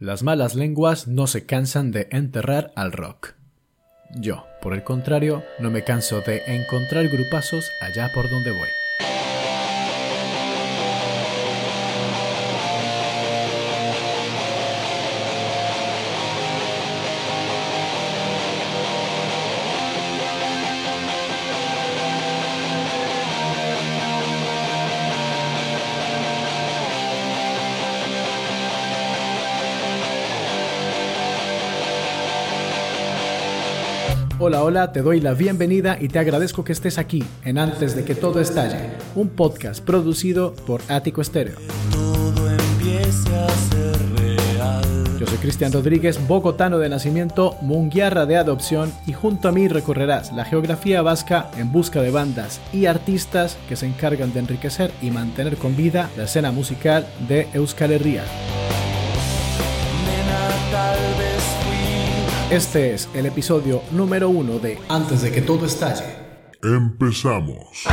Las malas lenguas no se cansan de enterrar al rock. Yo, por el contrario, no me canso de encontrar grupazos allá por donde voy. Hola, hola, te doy la bienvenida y te agradezco que estés aquí en Antes de que todo estalle, un podcast producido por Ático Estéreo. Yo soy Cristian Rodríguez, bogotano de nacimiento, munguiarra de adopción y junto a mí recorrerás la geografía vasca en busca de bandas y artistas que se encargan de enriquecer y mantener con vida la escena musical de Euskal Herria. Este es el episodio número uno de Antes de que todo estalle. Empezamos.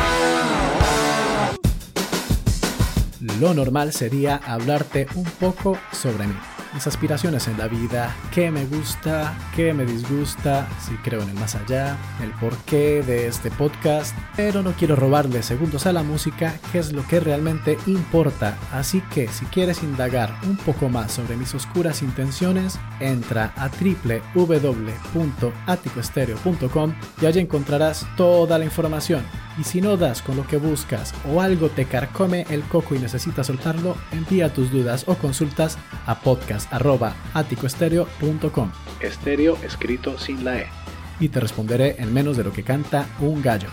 Lo normal sería hablarte un poco sobre mí mis aspiraciones en la vida, qué me gusta, qué me disgusta, si creo en el más allá, el porqué de este podcast, pero no quiero robarle segundos a la música, que es lo que realmente importa, así que si quieres indagar un poco más sobre mis oscuras intenciones, entra a www.aticoestereo.com y allí encontrarás toda la información. Y si no das con lo que buscas o algo te carcome el coco y necesitas soltarlo, envía tus dudas o consultas a podcast.aticoestereo.com. Estéreo escrito sin la E. Y te responderé en menos de lo que canta un gallo.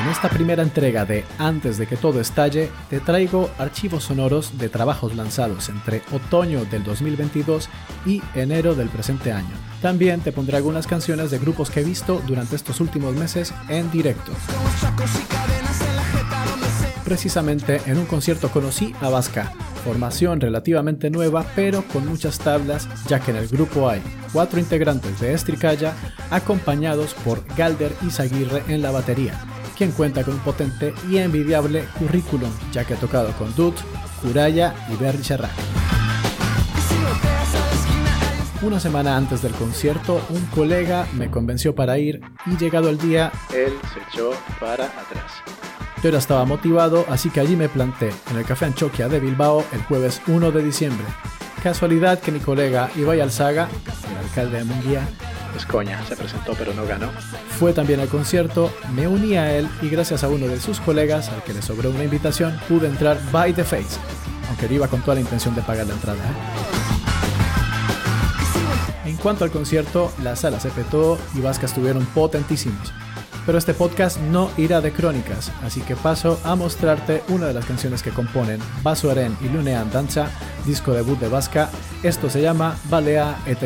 En esta primera entrega de Antes de que todo estalle, te traigo archivos sonoros de trabajos lanzados entre otoño del 2022 y enero del presente año. También te pondré algunas canciones de grupos que he visto durante estos últimos meses en directo. Precisamente en un concierto conocí a Vasca, formación relativamente nueva pero con muchas tablas ya que en el grupo hay cuatro integrantes de Estricaya acompañados por Galder Izaguirre en la batería quien cuenta con un potente y envidiable currículum, ya que ha tocado con Dut, Kuraya y Berry Una semana antes del concierto, un colega me convenció para ir y llegado el día, él se echó para atrás. Yo ya estaba motivado, así que allí me planté en el Café Anchoquia de Bilbao el jueves 1 de diciembre. Casualidad que mi colega Ibai Alzaga, el alcalde de Munguía, es coña, se presentó pero no ganó. Fue también al concierto, me uní a él y gracias a uno de sus colegas, al que le sobró una invitación, pude entrar by the face, aunque iba con toda la intención de pagar la entrada. ¿eh? En cuanto al concierto, la sala se petó y Vasca estuvieron potentísimos. Pero este podcast no irá de crónicas, así que paso a mostrarte una de las canciones que componen Aren y Lunean Danza, disco debut de Vasca. Esto se llama Balea eta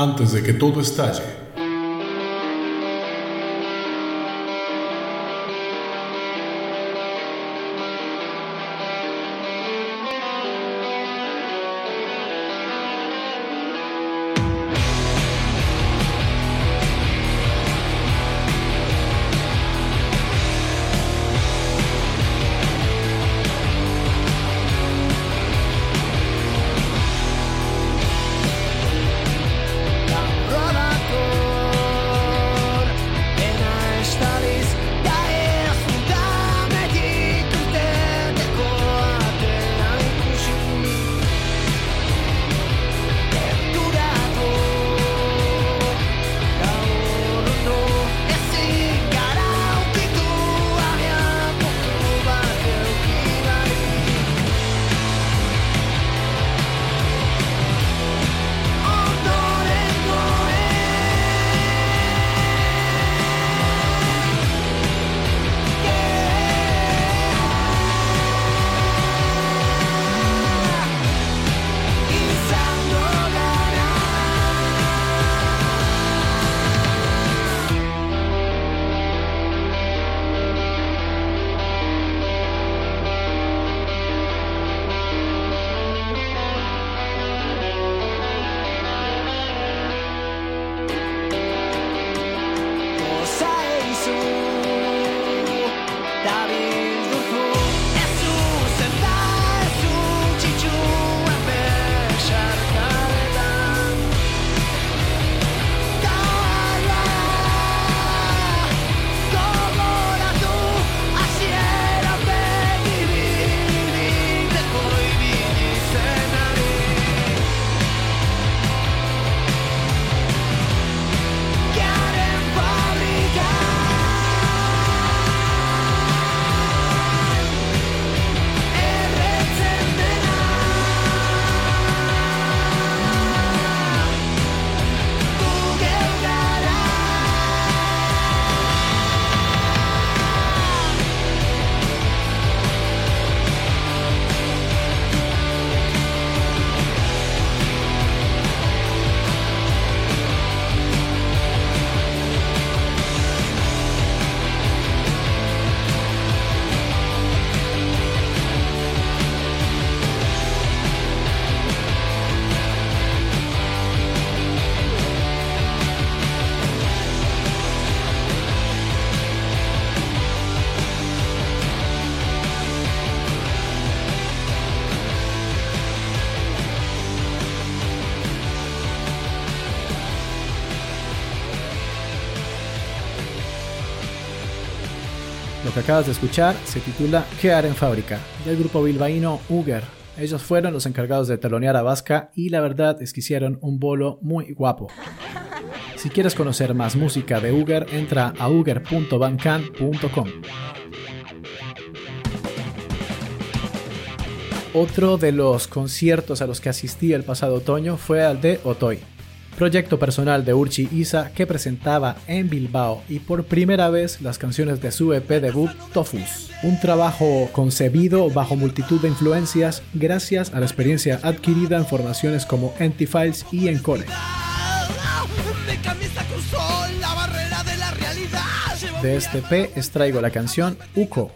Antes de que todo estalle, acabas de escuchar se titula Quedar en fábrica, del grupo bilbaíno Uger. Ellos fueron los encargados de telonear a Vasca y la verdad es que hicieron un bolo muy guapo. Si quieres conocer más música de Uger, entra a uger.bandcamp.com. Otro de los conciertos a los que asistí el pasado otoño fue al de Otoy, proyecto personal de Urchi Isa que presentaba en Bilbao y por primera vez las canciones de su EP debut Tofus. Un trabajo concebido bajo multitud de influencias gracias a la experiencia adquirida en formaciones como Antifiles y Encore. De este EP extraigo la canción Uko.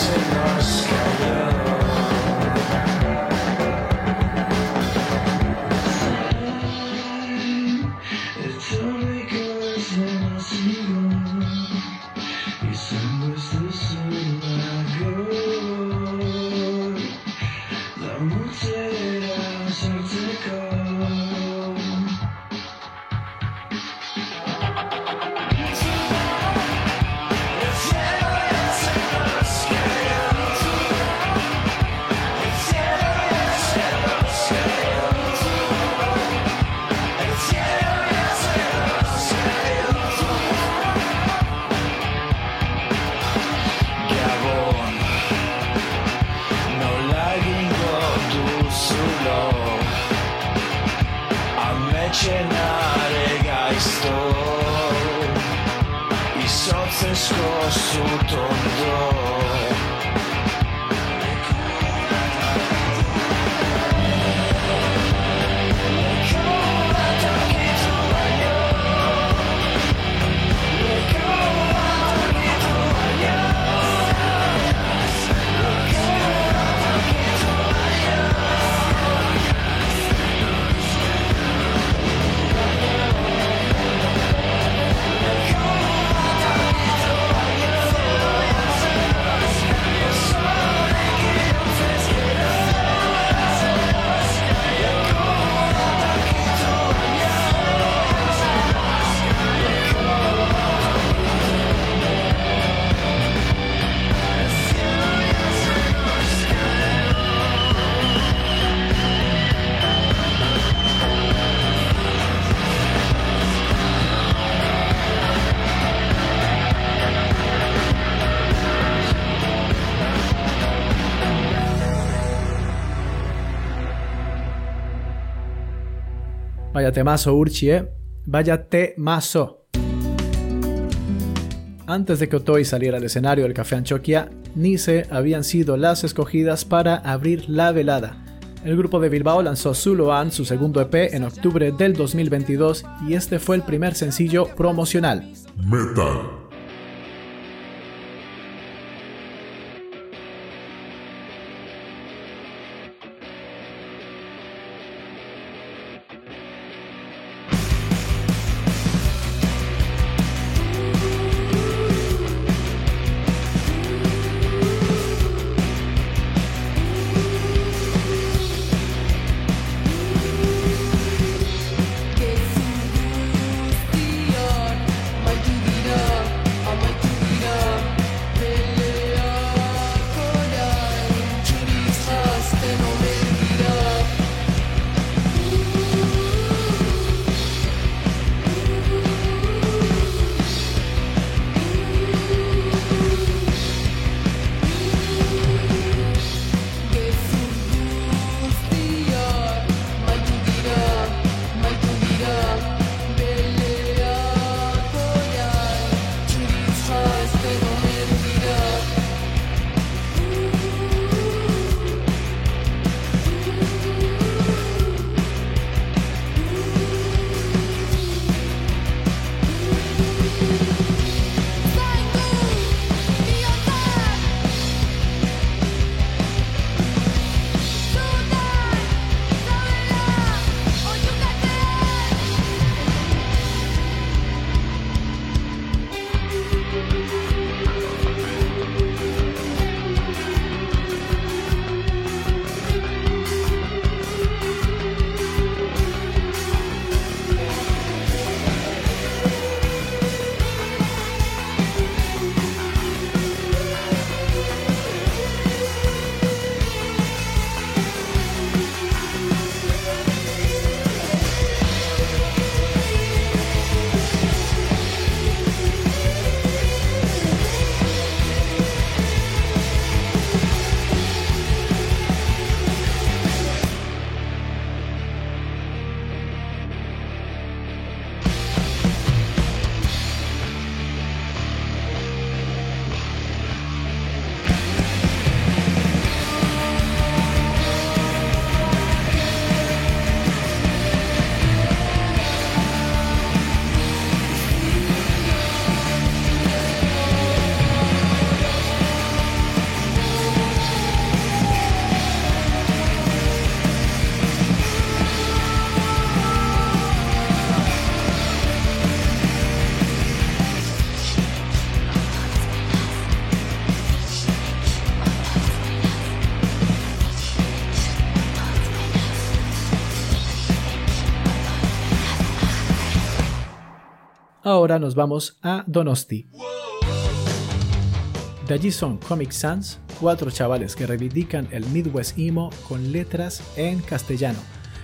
Yes. Temazo Urchi, ¿eh? Vaya temazo. Antes de que Otoi saliera al escenario del Café Anchoquia, Nice habían sido las escogidas para abrir la velada. El grupo de Bilbao lanzó Zuluan, su segundo EP, en octubre del 2022 y este fue el primer sencillo promocional. Metal. Ahora nos vamos a Donosti. De allí son Comic Sans, cuatro chavales que reivindican el Midwest Emo con letras en castellano,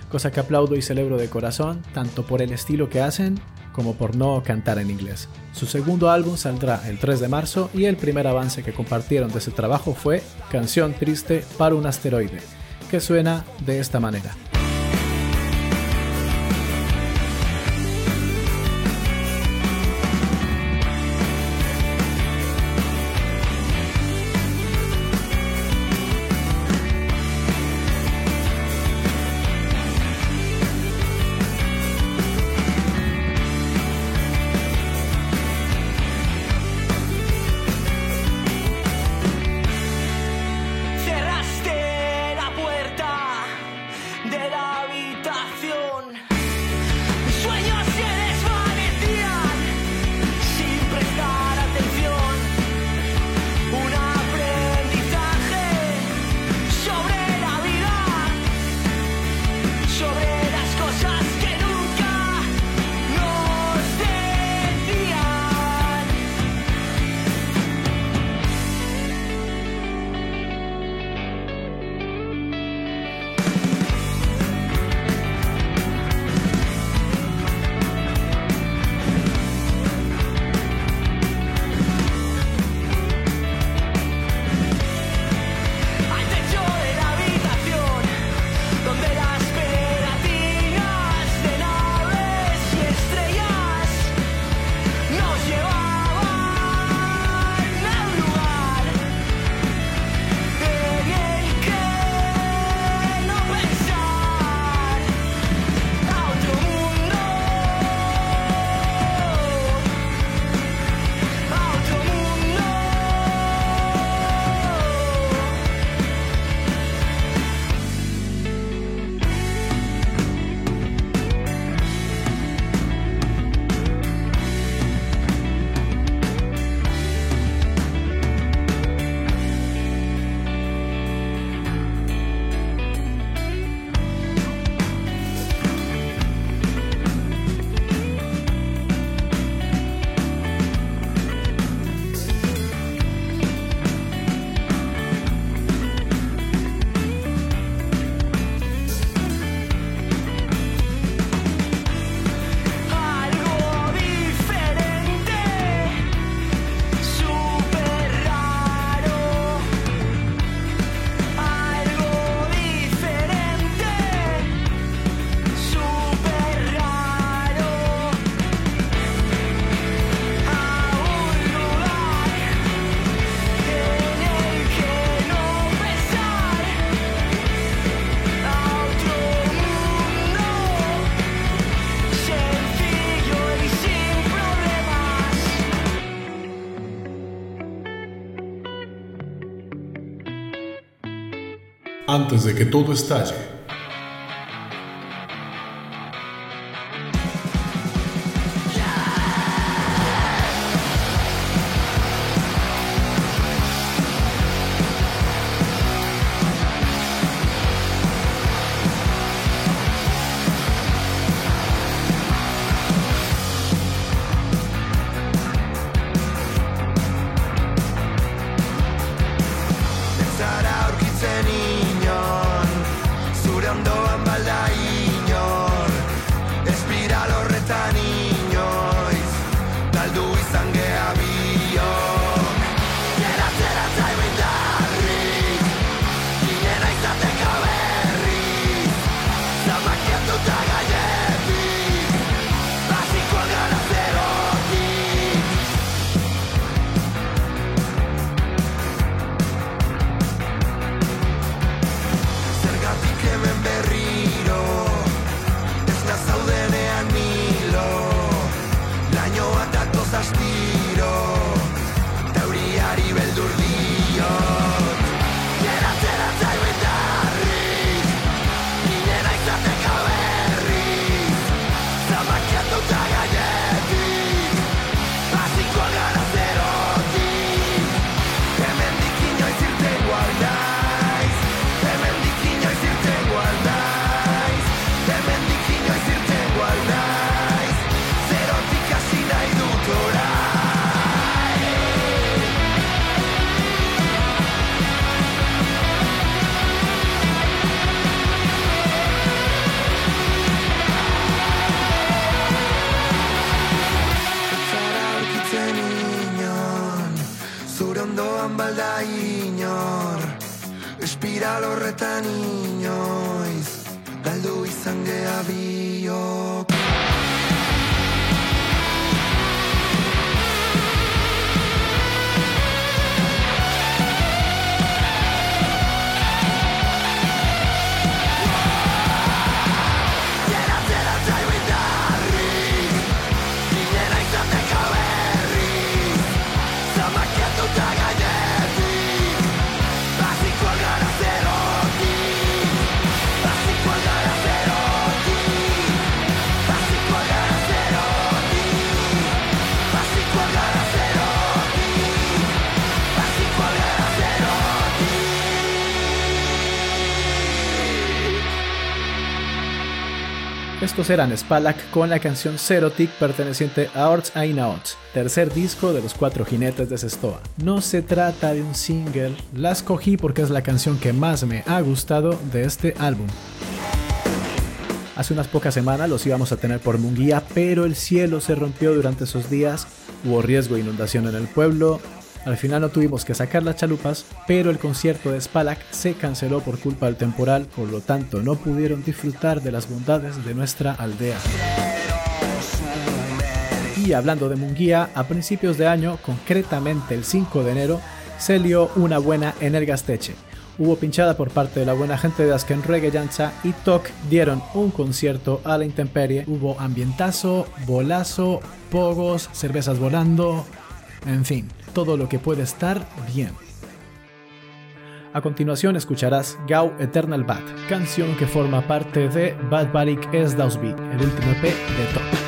cosa que aplaudo y celebro de corazón, tanto por el estilo que hacen como por no cantar en inglés. Su segundo álbum saldrá el 3 de marzo y el primer avance que compartieron de ese trabajo fue Canción Triste para un asteroide, que suena de esta manera. Antes de que todo estalle. Estos eran Spalak con la canción Serotic perteneciente a Orts Ainaots, tercer disco de los cuatro jinetes de Sestoa. No se trata de un single, la escogí porque es la canción que más me ha gustado de este álbum. Hace unas pocas semanas los íbamos a tener por Munguía, pero el cielo se rompió durante esos días, hubo riesgo de inundación en el pueblo, al final no tuvimos que sacar las chalupas, pero el concierto de Spalak se canceló por culpa del temporal, por lo tanto no pudieron disfrutar de las bondades de nuestra aldea. Y hablando de Munguía, a principios de año, concretamente el 5 de enero, se lió una buena en el Gasteche. Hubo pinchada por parte de la buena gente de Asken y Tok dieron un concierto a la intemperie. Hubo ambientazo, bolazo, pogos, cervezas volando, en fin, todo lo que puede estar bien. A continuación escucharás Gau Eternal Bad, canción que forma parte de Bad Barik Es Dausby, el último EP de Top.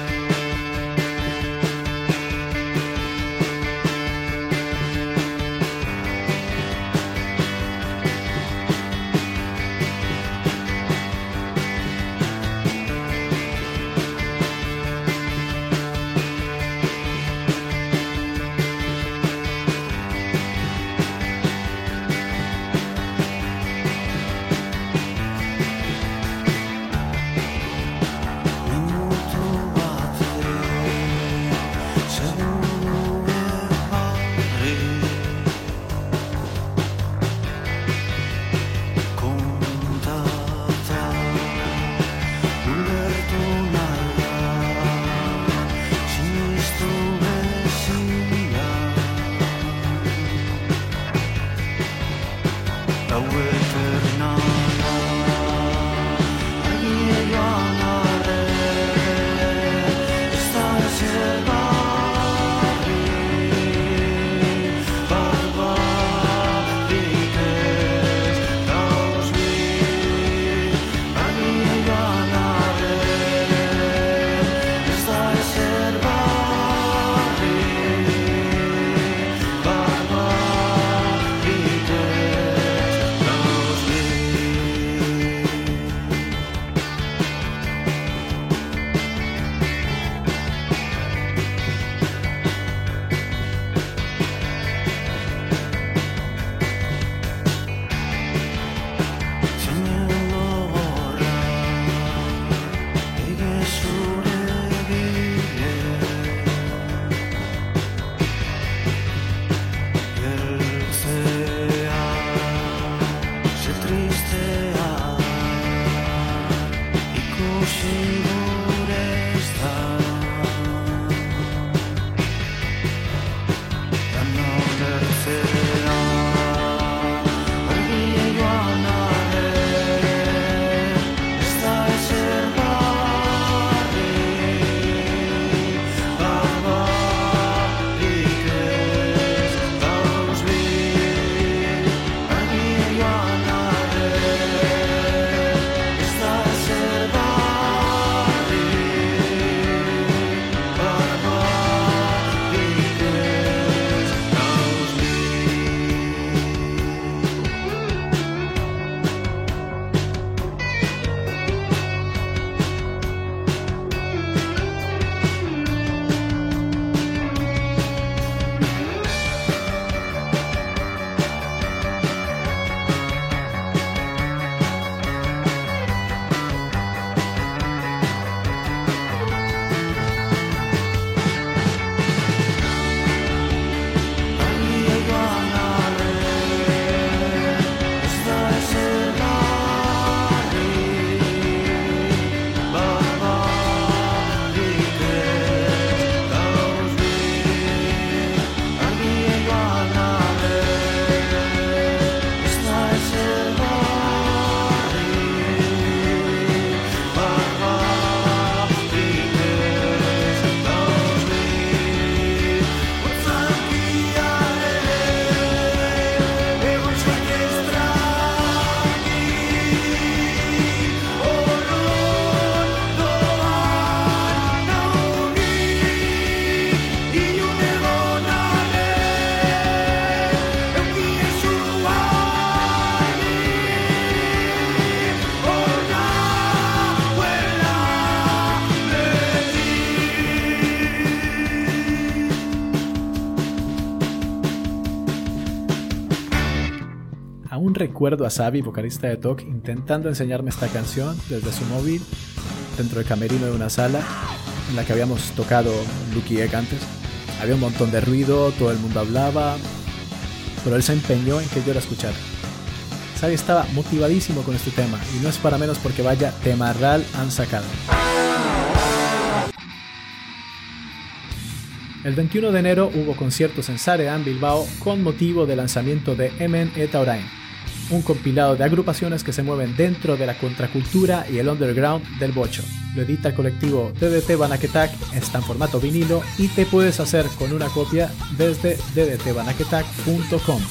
Recuerdo a Xavi, vocalista de Talk, intentando enseñarme esta canción desde su móvil dentro del camerino de una sala en la que habíamos tocado Lucky Egg antes. Había un montón de ruido, todo el mundo hablaba, pero él se empeñó en que yo la escuchara. Xavi estaba motivadísimo con este tema y no es para menos porque vaya temarral han sacado. El 21 de enero hubo conciertos en Sarean, Bilbao, con motivo del lanzamiento de Emen eta Orain, un compilado de agrupaciones que se mueven dentro de la contracultura y el underground del bocho. Lo edita el colectivo DDT Banaketak, está en formato vinilo y te puedes hacer con una copia desde ddtbanaketak.com.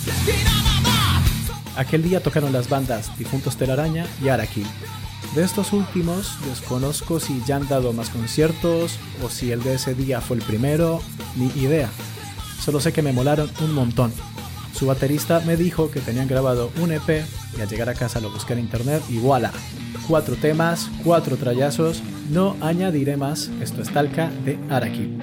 Aquel día tocaron las bandas Difuntos Telaraña y Araquil. De estos últimos, desconozco si ya han dado más conciertos o si el de ese día fue el primero, ni idea. Solo sé que me molaron un montón. Su baterista me dijo que tenían grabado un EP y al llegar a casa lo busqué en internet y voilà. Cuatro temas, cuatro trayazos, no añadiré más, esto es Talca de Araquil.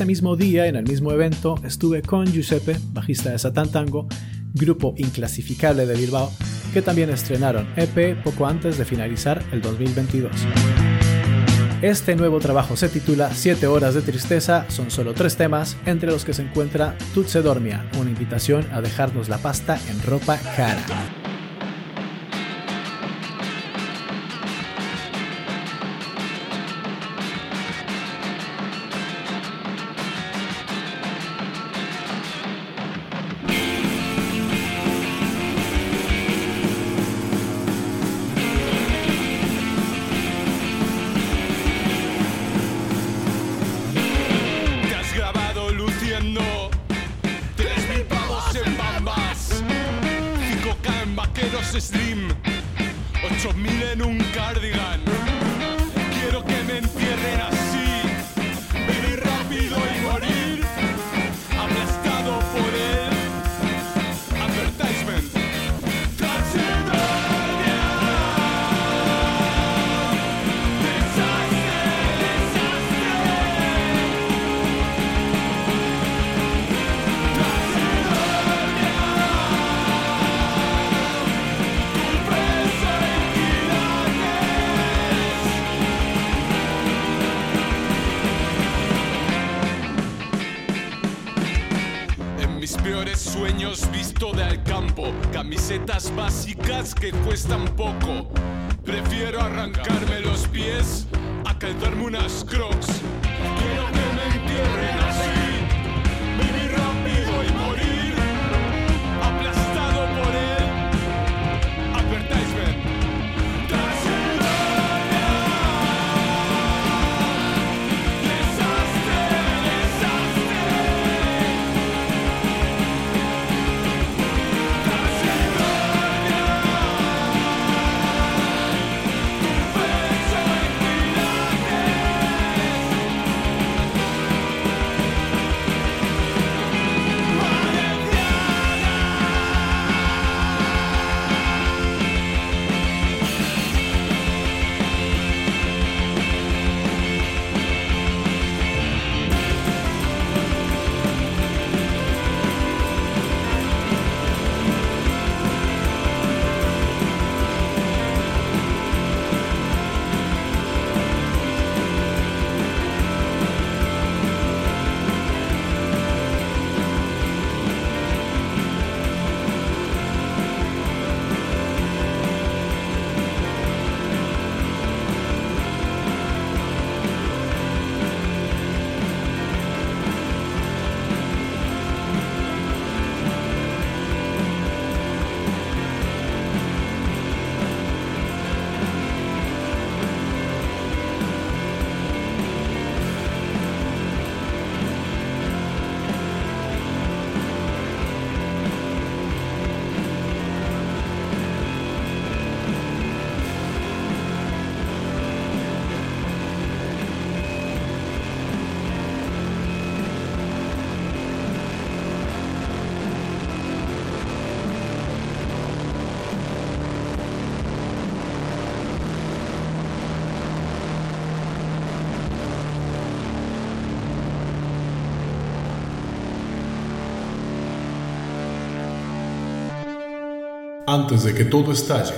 Ese mismo día, en el mismo evento, estuve con Giuseppe, bajista de Satan Tango, grupo inclasificable de Bilbao, que también estrenaron EP poco antes de finalizar el 2022. Este nuevo trabajo se titula 7 horas de tristeza, son solo tres temas, entre los que se encuentra Tutse Dormia, una invitación a dejarnos la pasta en ropa cara. stream. 8.000 en un cardigan. Que cuestan poco. Prefiero arrancarme los pies a calzarme unas crocs. Quiero que me entierren antes de que todo estalle.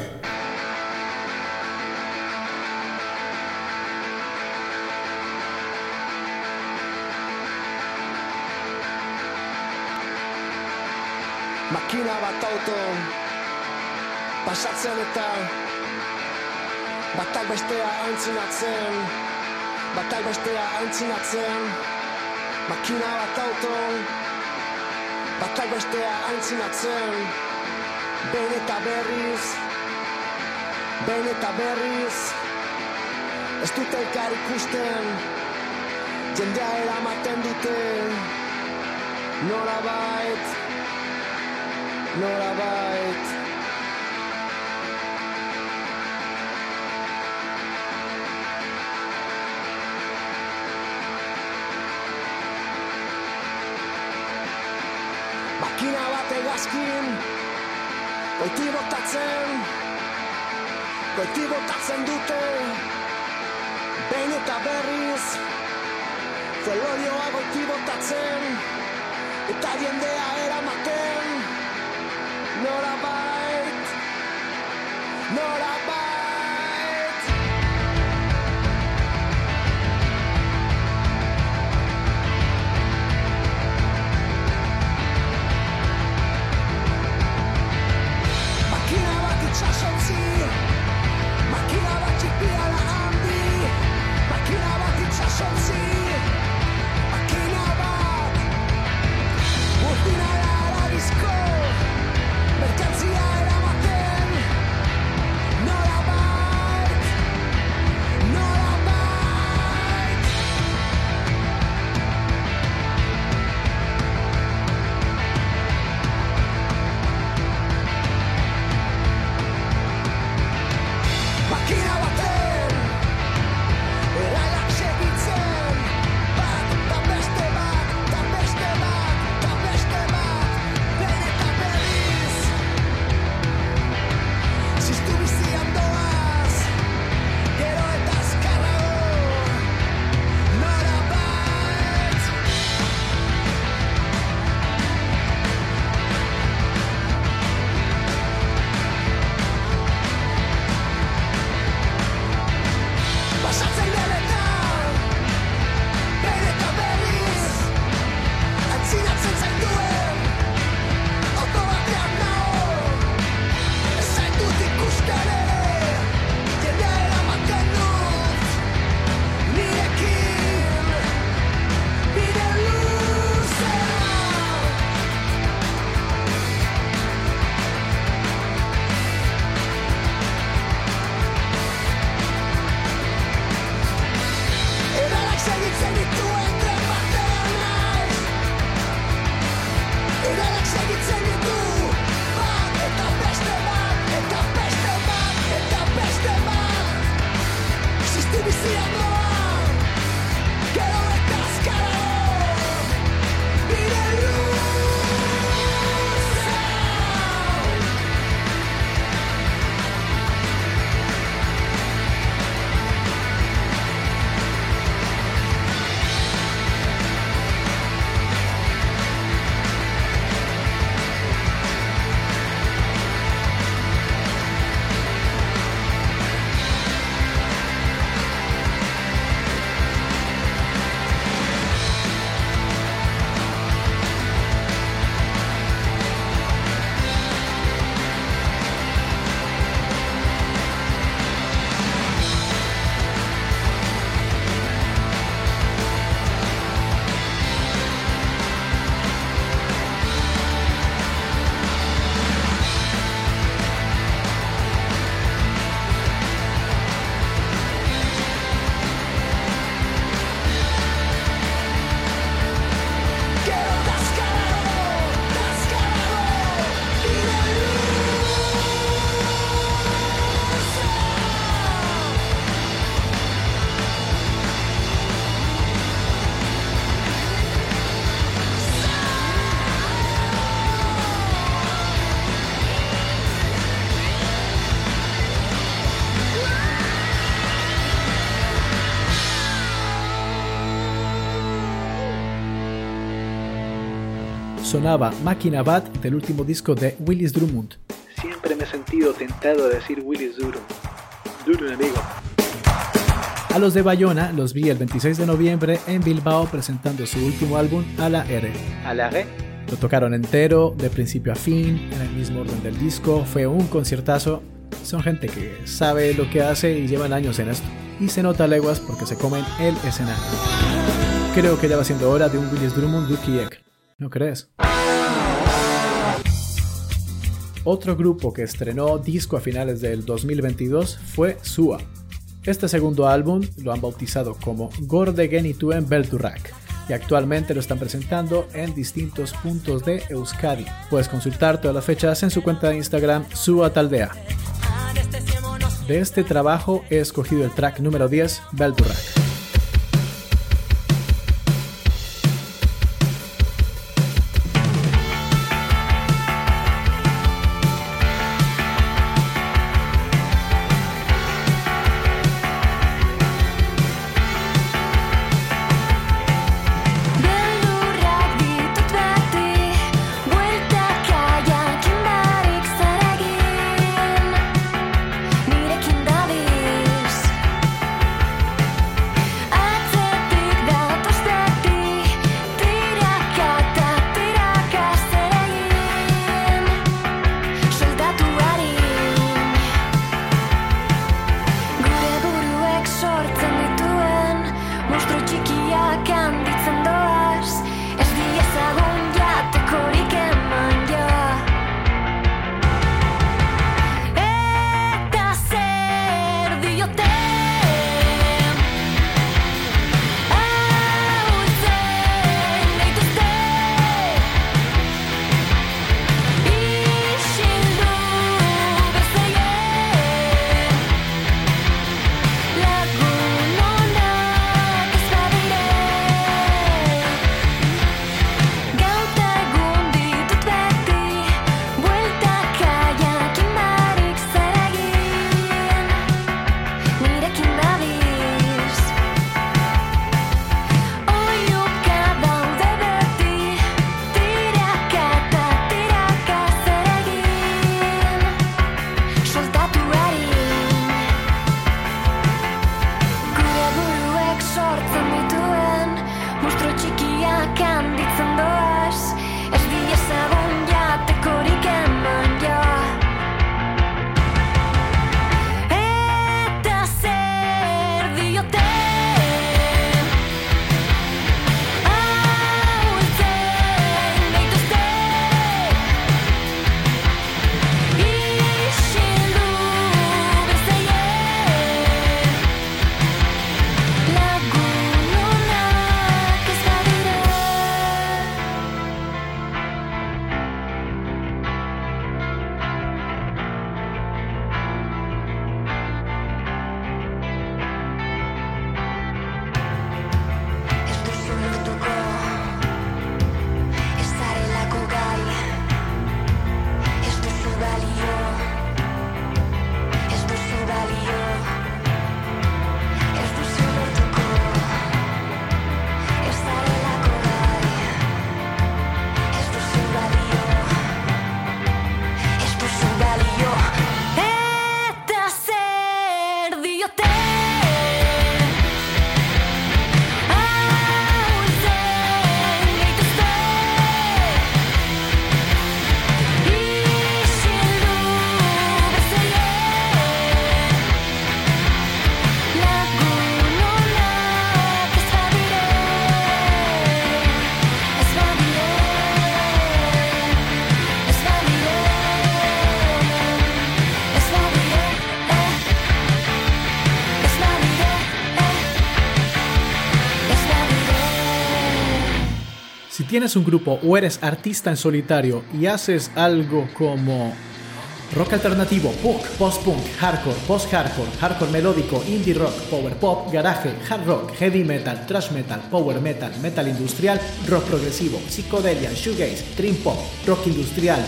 Makina bat auto Pasatzen eta Batak bestea aintzinatzen Batak bestea aintzinatzen Makina bat auto Batak bestea aintzinatzen Behin eta berriz. Behin eta berriz. Ez dute elkar ikusten. Jendea eramaten dute. Nora bait Nora bait Makina bat egazkin Goiti botatzen Goiti botatzen dute Behin eta berriz Zelorioa goiti botatzen Eta jendea eramaten Nora bait Nora sonaba Máquina Bat del último disco de Willis Drummond. Siempre me he sentido tentado a decir Willis Drummond. Duro amigo. A los de Bayona los vi el 26 de noviembre en Bilbao presentando su último álbum A la R. ¿A la R? Lo tocaron entero, de principio a fin, en el mismo orden del disco, fue un conciertazo. Son gente que sabe lo que hace y llevan años en esto. Y se nota leguas porque se comen el escenario. Creo que ya va siendo hora de un Willis Drummond Duki Egg. ¿No crees? Otro grupo que estrenó disco a finales del 2022 fue Sua. Este segundo álbum lo han bautizado como Gorde Genituen Belturak y actualmente lo están presentando en distintos puntos de Euskadi. Puedes consultar todas las fechas en su cuenta de Instagram Sua Taldea. De este trabajo he escogido el track número 10, Belturak. Tienes un grupo o eres artista en solitario y haces algo como rock alternativo, punk, post-punk, hardcore, post-hardcore, hardcore melódico, indie rock, power pop, garaje, hard rock, heavy metal, thrash metal, power metal, metal industrial, rock progresivo, psicodelia, shoegaze, dream pop, rock industrial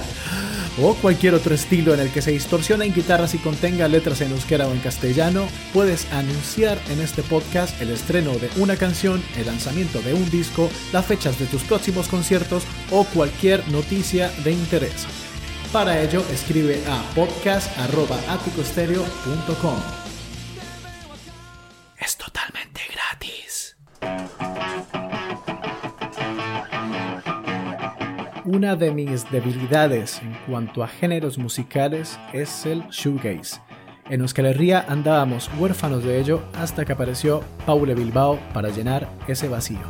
o cualquier otro estilo en el que se distorsiona en guitarras y contenga letras en euskera o en castellano, puedes anunciar en este podcast el estreno de una canción, el lanzamiento de un disco, las fechas de tus próximos conciertos o cualquier noticia de interés. Para ello, escribe a podcast.aticostereo.com. Es totalmente gratis. Una de mis debilidades en cuanto a géneros musicales es el shoegaze. En Euskal Herria andábamos huérfanos de ello hasta que apareció Paule Bilbao para llenar ese vacío.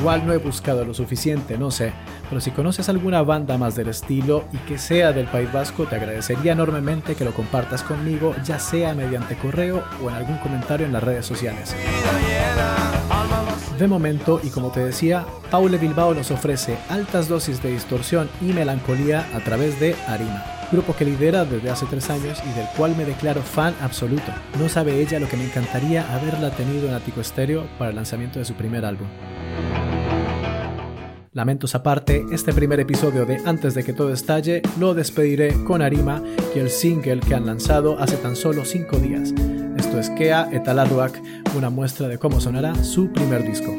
Igual no he buscado lo suficiente, no sé, pero si conoces alguna banda más del estilo y que sea del País Vasco, te agradecería enormemente que lo compartas conmigo, ya sea mediante correo o en algún comentario en las redes sociales. De momento, y como te decía, Paule Bilbao nos ofrece altas dosis de distorsión y melancolía a través de Arima, grupo que lidera desde hace tres años y del cual me declaro fan absoluto. No sabe ella lo que me encantaría haberla tenido en Ático Estéreo para el lanzamiento de su primer álbum. Lamentos aparte, este primer episodio de Antes de que todo estalle lo despediré con Arima y el single que han lanzado hace tan solo 5 días. Esto es Kea Etalaruak, una muestra de cómo sonará su primer disco.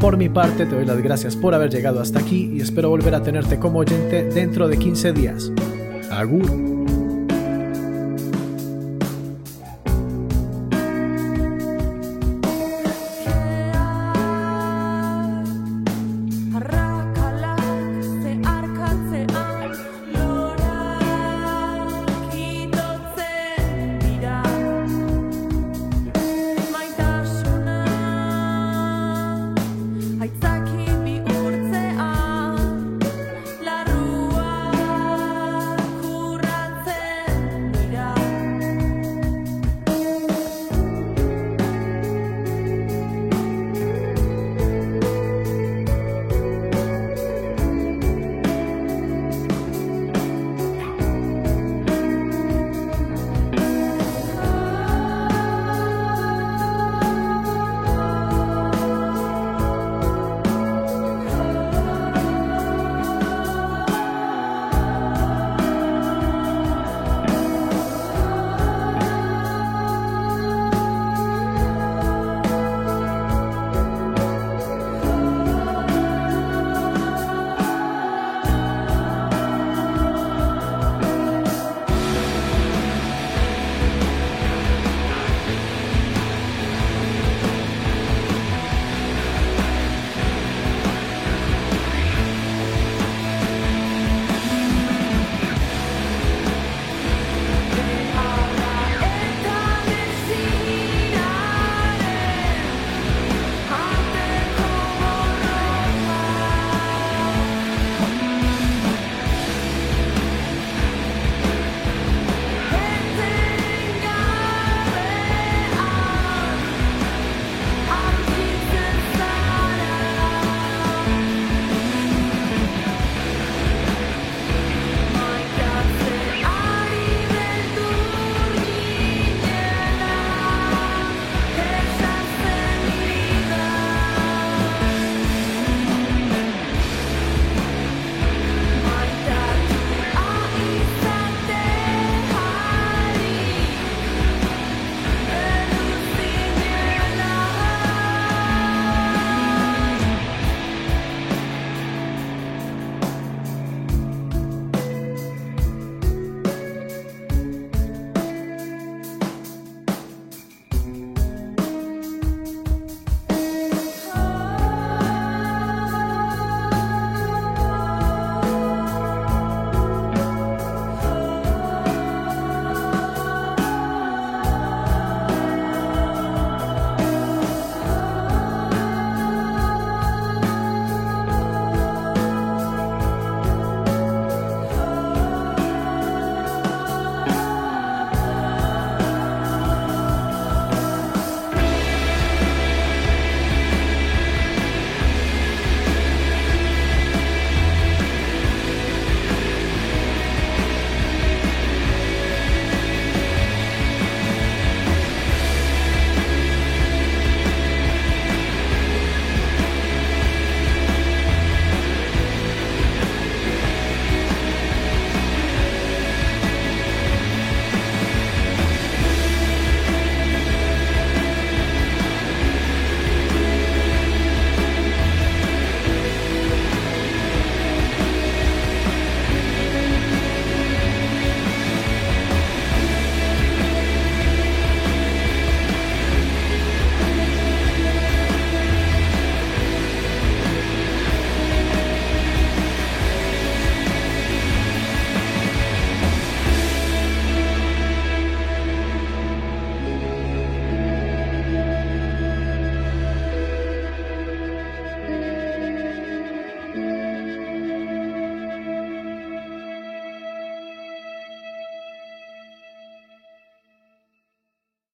Por mi parte, te doy las gracias por haber llegado hasta aquí y espero volver a tenerte como oyente dentro de 15 días. Agur.